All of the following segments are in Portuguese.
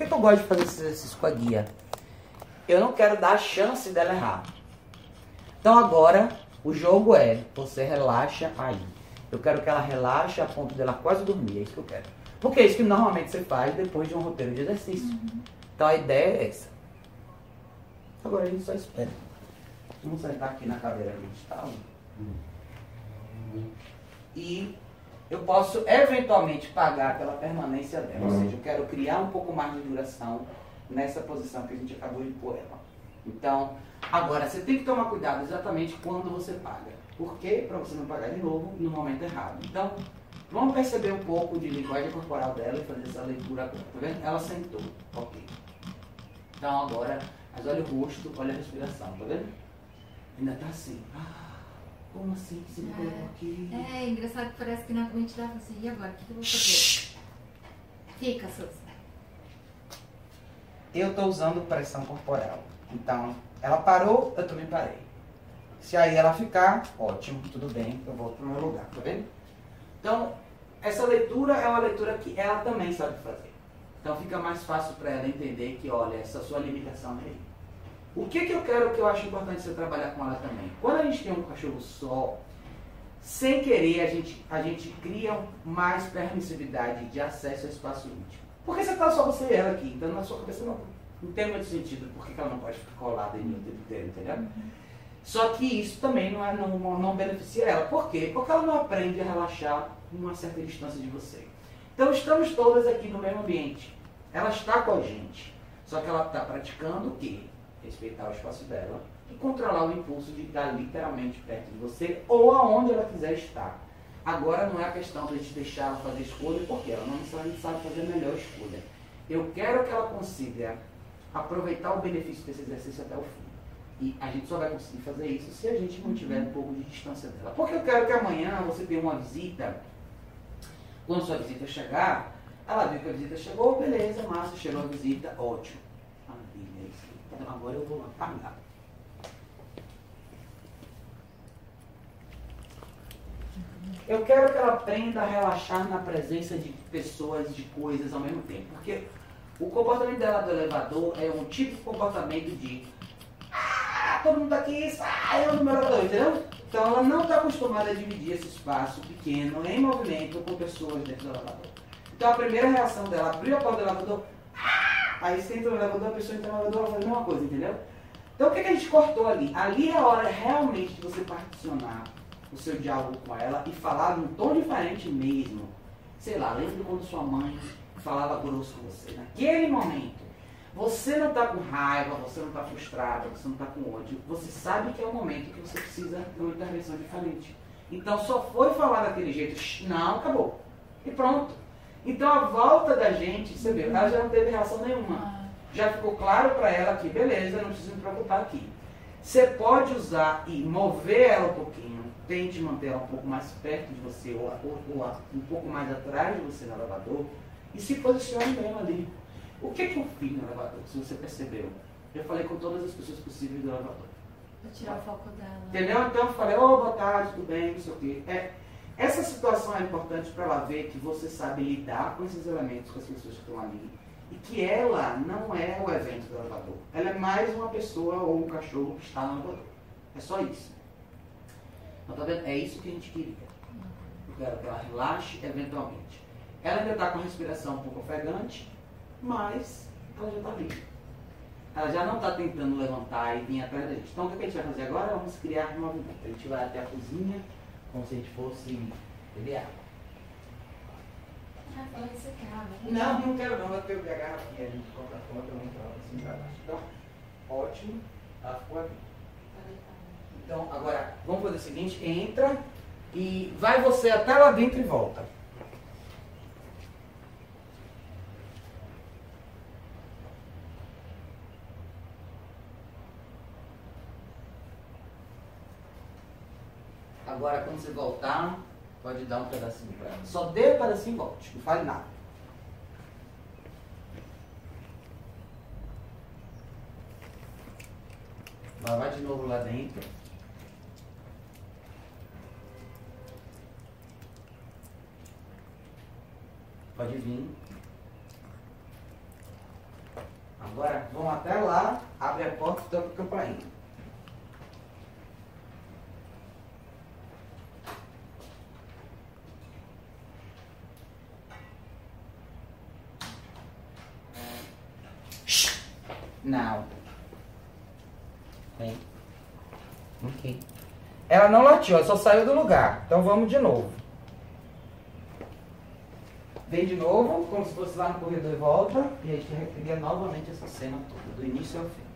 Por que eu gosto de fazer esse exercício com a guia? Eu não quero dar a chance dela errar. Então agora, o jogo é, você relaxa aí. Eu quero que ela relaxe a ponto dela quase dormir, é isso que eu quero. Porque é isso que normalmente você faz depois de um roteiro de exercício. Uhum. Então a ideia é essa. Agora a gente só espera. Vamos sentar aqui na cadeira que a gente está. E eu posso eventualmente pagar pela permanência dela. Ou seja, eu quero criar um pouco mais de duração nessa posição que a gente acabou de pôr ela. Então, agora você tem que tomar cuidado exatamente quando você paga. Por quê? Para você não pagar de novo no momento errado. Então, vamos perceber um pouco de linguagem corporal dela e fazer essa leitura agora. Tá vendo? Ela sentou. Ok. Então agora, mas olha o rosto, olha a respiração, tá vendo? Ainda tá assim. Ah, como assim? Você me colocou aqui? É, é engraçado que parece que na mente dava assim, e agora? O que, que eu vou fazer? Fica, Suzy. Eu estou usando pressão corporal. Então, ela parou, eu também parei. Se aí ela ficar, ótimo, tudo bem, eu volto pro meu lugar, tá vendo? Então, essa leitura é uma leitura que ela também sabe fazer. Então fica mais fácil para ela entender que, olha, essa sua limitação é aí. O que, que eu quero, que eu acho importante você trabalhar com ela também? Quando a gente tem um cachorro só, sem querer, a gente, a gente cria mais permissividade de acesso ao espaço íntimo. Porque você está só você e ela aqui, então na sua cabeça não, não tem muito sentido porque ela não pode ficar colada em mim o tempo inteiro, entendeu? Uhum. Só que isso também não, é, não, não beneficia ela. Por quê? Porque ela não aprende a relaxar uma certa distância de você. Então estamos todas aqui no mesmo ambiente. Ela está com a gente. Só que ela está praticando o quê? Respeitar o espaço dela e controlar o impulso de estar literalmente perto de você ou aonde ela quiser estar. Agora não é a questão de a gente deixar ela fazer escolha, porque ela não sabe fazer a melhor escolha. Eu quero que ela consiga aproveitar o benefício desse exercício até o fim. E a gente só vai conseguir fazer isso se a gente mantiver um pouco de distância dela. Porque eu quero que amanhã você tenha uma visita quando sua visita chegar, ela viu que a visita chegou, beleza, massa, chegou a visita, ótimo. É isso. Então agora eu vou lá pagar. Eu quero que ela aprenda a relaxar na presença de pessoas, de coisas ao mesmo tempo. Porque o comportamento dela do elevador é um tipo de comportamento de ah, todo mundo tá aqui, sai do meu elevador, entendeu? Então ela não está acostumada a dividir esse espaço pequeno em movimento com pessoas dentro do elevador. Então a primeira reação dela, abriu a porta do elevador, ah! Aí você entra no elevador, a pessoa entra no elevador, ela faz a mesma coisa, entendeu? Então o que, que a gente cortou ali? Ali é a hora realmente de você particionar o seu diálogo com ela e falar num tom diferente mesmo. Sei lá, lembra quando sua mãe falava grosso com você? Naquele momento, você não está com raiva, você não está frustrado, você não está com ódio. Você sabe que é o momento que você precisa de uma intervenção diferente. Então só foi falar daquele jeito, não, acabou. E pronto. Então a volta da gente, você vê, ela já não teve reação nenhuma. Ah. Já ficou claro para ela que, beleza, não precisa me preocupar aqui. Você pode usar e mover ela um pouquinho, tente manter ela um pouco mais perto de você, ou, ou, ou um pouco mais atrás de você no elevador, e se posicione mesmo ali. O que, que eu fiz no elevador, se você percebeu? Eu falei com todas as pessoas possíveis do elevador. Para tirar o foco dela. Entendeu? Então eu falei, ô, oh, boa tarde, tudo bem, não sei o quê. É, essa situação é importante para ela ver que você sabe lidar com esses elementos, com as pessoas que estão ali. E que ela não é o evento do elevador. Ela é mais uma pessoa ou um cachorro que está no elevador. É só isso. Então, tá vendo? É isso que a gente queria. Quero que ela relaxe eventualmente. Ela ainda está com a respiração um pouco ofegante, mas ela já está viva. Ela já não está tentando levantar e vir atrás da gente. Então o que a gente vai fazer agora? Vamos criar movimento. A gente vai até a cozinha, como se a gente fosse beber água. Ah, água. Né? Não, não quero não. Eu pego a garrafinha, a gente coloca a conta, eu não troco assim para baixo. Então, ótimo. Ela ficou aqui. Então, agora, vamos fazer o seguinte, entra e vai você até lá dentro e volta. Agora, quando você voltar, pode dar um pedacinho para ela. Só dê um pedacinho e volte. Não fale nada. Vai, vai de novo lá dentro. Pode vir. Agora vamos até lá, abre a porta e toca a campainha. Não. Vem. Ok. Ela não latiu, ela só saiu do lugar. Então vamos de novo. Vem de novo, como se fosse lá no corredor e volta. E a gente recria novamente essa cena toda, do início ao fim.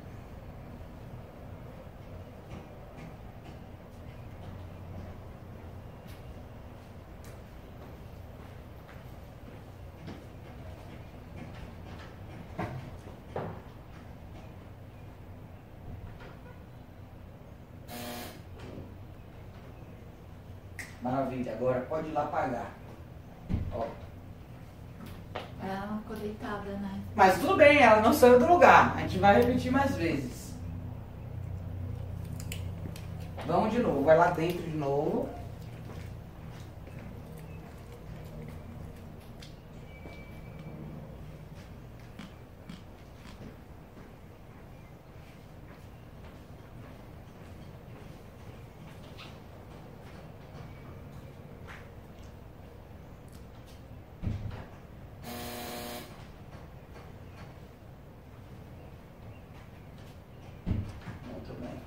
Maravilha, agora pode ir lá pagar. Ó. Ela ficou deitada, né? Mas tudo bem, ela não saiu do lugar. A gente vai repetir mais vezes. Vamos de novo, vai lá dentro de novo. Muito bem.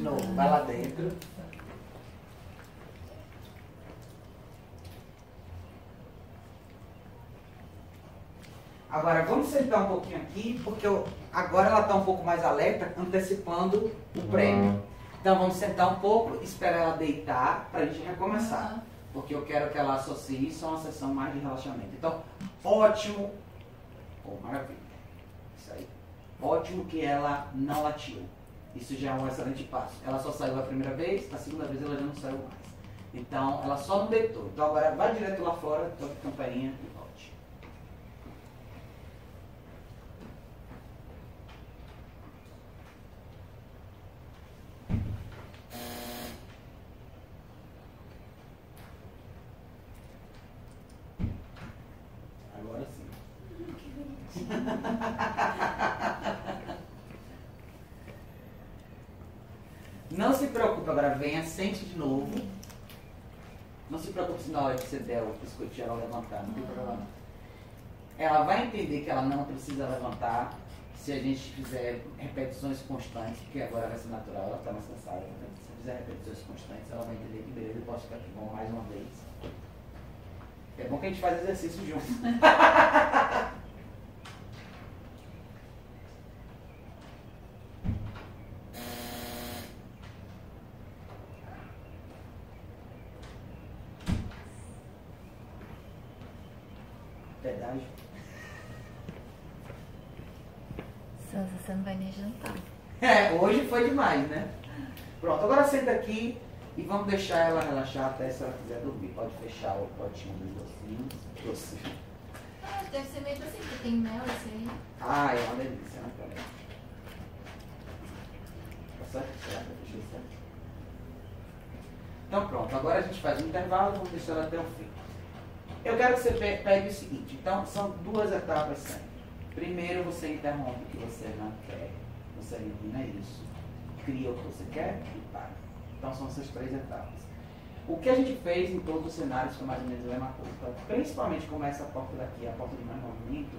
De novo, vai lá dentro. Agora vamos sentar um pouquinho aqui, porque eu- agora ela está um pouco mais alerta, antecipando o prêmio. Então vamos sentar um pouco, esperar ela deitar para a gente recomeçar. Ah, Porque eu quero que ela associe isso a uma sessão mais de relaxamento. Então, ótimo. Oh, maravilha. Isso aí. Ótimo que ela não latiu. Isso já é um excelente passo. Ela só saiu a primeira vez, a segunda vez ela já não saiu mais. Então, ela só não deitou. Então, agora vai direto lá fora, toque campainha e volte. Agora sim. Não se preocupe, agora venha, sente de novo. Não se preocupe se na hora que você der o biscoitinho ela levantar, não tem problema. não. Ela vai entender que ela não precisa levantar se a gente fizer repetições constantes, porque agora vai ser natural, ela está mais cansada. Né? Se fizer repetições constantes, ela vai entender que beleza, eu posso ficar aqui bom mais uma vez. É bom que a gente faz exercício junto. Pedágio. Sansa, você não vai nem jantar. É, hoje foi demais, né? Pronto, agora senta aqui e vamos deixar ela relaxar até se ela quiser dormir. Pode fechar o potinho dos docinhos. Docinho. Ah, deve ser meio assim, porque tem mel esse aí. Ah, é uma delícia, né, cara? Tá certo? Será que eu fechei certo? Então pronto, agora a gente faz um intervalo, vamos deixar ela até o fim. Eu quero que você pe- pegue o seguinte, então são duas etapas sempre. Primeiro você interrompe o que você não quer, você elimina isso, cria o que você quer e para. Então são essas três etapas. O que a gente fez em todos os cenários foi mais ou menos a mesma coisa. Então, principalmente como essa porta daqui, a porta de mais movimento,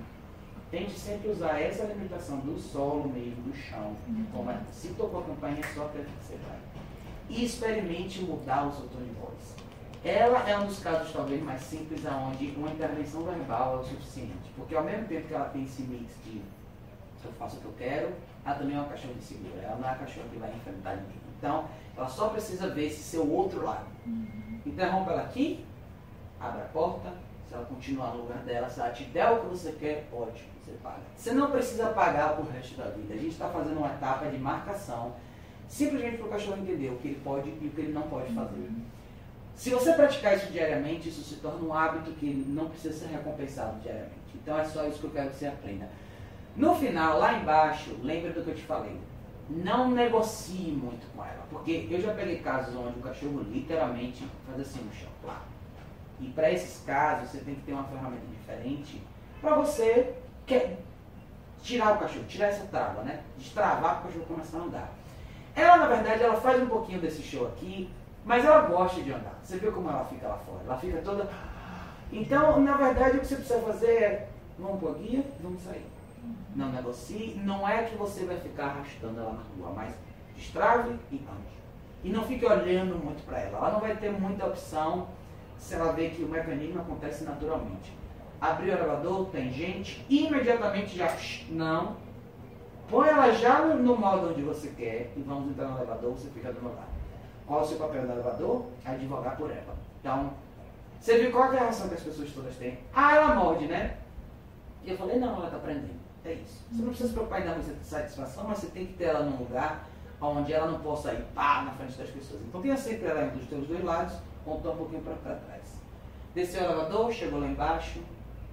tente sempre usar essa limitação do solo mesmo, do chão. Como é, se tocou a campanha, é só acredita que você vai. E experimente mudar o seu tom de voz. Ela é um dos casos talvez mais simples aonde uma intervenção verbal é o suficiente. Porque ao mesmo tempo que ela tem esse mix de eu faço o que eu quero, ela também é uma cachorra de segura. Ela não é a cachorra que vai enfrentar ninguém. Então, ela só precisa ver esse seu outro lado. Interrompa ela aqui, abre a porta, se ela continuar no lugar dela, se ela te der o que você quer, ótimo, você paga. Você não precisa pagar pro resto da vida. A gente está fazendo uma etapa de marcação, simplesmente para o cachorro entender o que ele pode e o que ele não pode fazer. Se você praticar isso diariamente, isso se torna um hábito que não precisa ser recompensado diariamente. Então é só isso que eu quero que você aprenda. No final, lá embaixo, lembra do que eu te falei. não negocie muito com ela. Porque eu já peguei casos onde o cachorro literalmente faz assim no chão. Lá. E para esses casos, você tem que ter uma ferramenta diferente para você quer tirar o cachorro, tirar essa trava, né? Destravar para o cachorro começar a andar. Ela, na verdade, ela faz um pouquinho desse show aqui, mas ela gosta de andar. Você viu como ela fica lá fora? Ela fica toda. Então, na verdade, o que você precisa fazer é: vamos para guia, vamos sair. Não negocie, não é que você vai ficar arrastando ela na rua, mas destrave e ande. E não fique olhando muito para ela. Ela não vai ter muita opção se ela vê que o mecanismo acontece naturalmente. Abriu o elevador, tem gente, imediatamente já. Não. Põe ela já no modo onde você quer e vamos entrar no elevador, você fica do meu lado. Qual é o seu papel no elevador? Advogar por ela. Então, você viu qual é a reação que as pessoas todas têm? Ah, ela morde, né? E eu falei, não, ela está aprendendo. É isso. Você não precisa se preocupar em dar muita satisfação, mas você tem que ter ela num lugar onde ela não possa ir pá na frente das pessoas. Então tenha sempre ela dos teus dois lados, ou um pouquinho para trás. Desceu o elevador, chegou lá embaixo,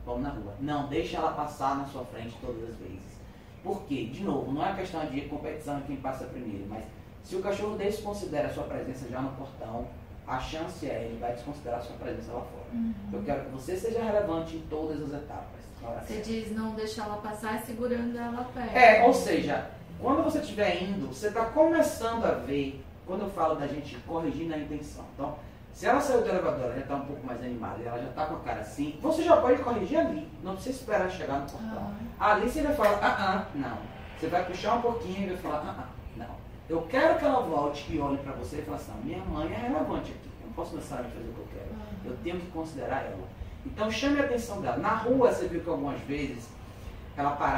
vamos na rua. Não, deixa ela passar na sua frente todas as vezes. Por quê? De novo, não é questão de competição de quem passa primeiro, mas se o cachorro desconsidera a sua presença já no portão, a chance é ele vai desconsiderar a sua presença lá fora. Uhum. Eu quero que você seja relevante em todas as etapas. Você diz não deixar ela passar segurando ela perto. É, ou seja, quando você estiver indo, você está começando a ver, quando eu falo da gente corrigir na intenção. Então, se ela saiu do elevador, ela já está um pouco mais animada, ela já está com a cara assim, você já pode corrigir ali. Não precisa esperar chegar no portão. Ah. Ali você vai falar, ah, ah, não. Você vai puxar um pouquinho e vai falar, ah, ah. Eu quero que ela volte e olhe para você e fale assim, minha mãe é relevante aqui. Eu não posso necessariamente fazer o que eu quero. Ah. Eu tenho que considerar ela. Então chame a atenção dela. Na rua, você viu que algumas vezes ela parava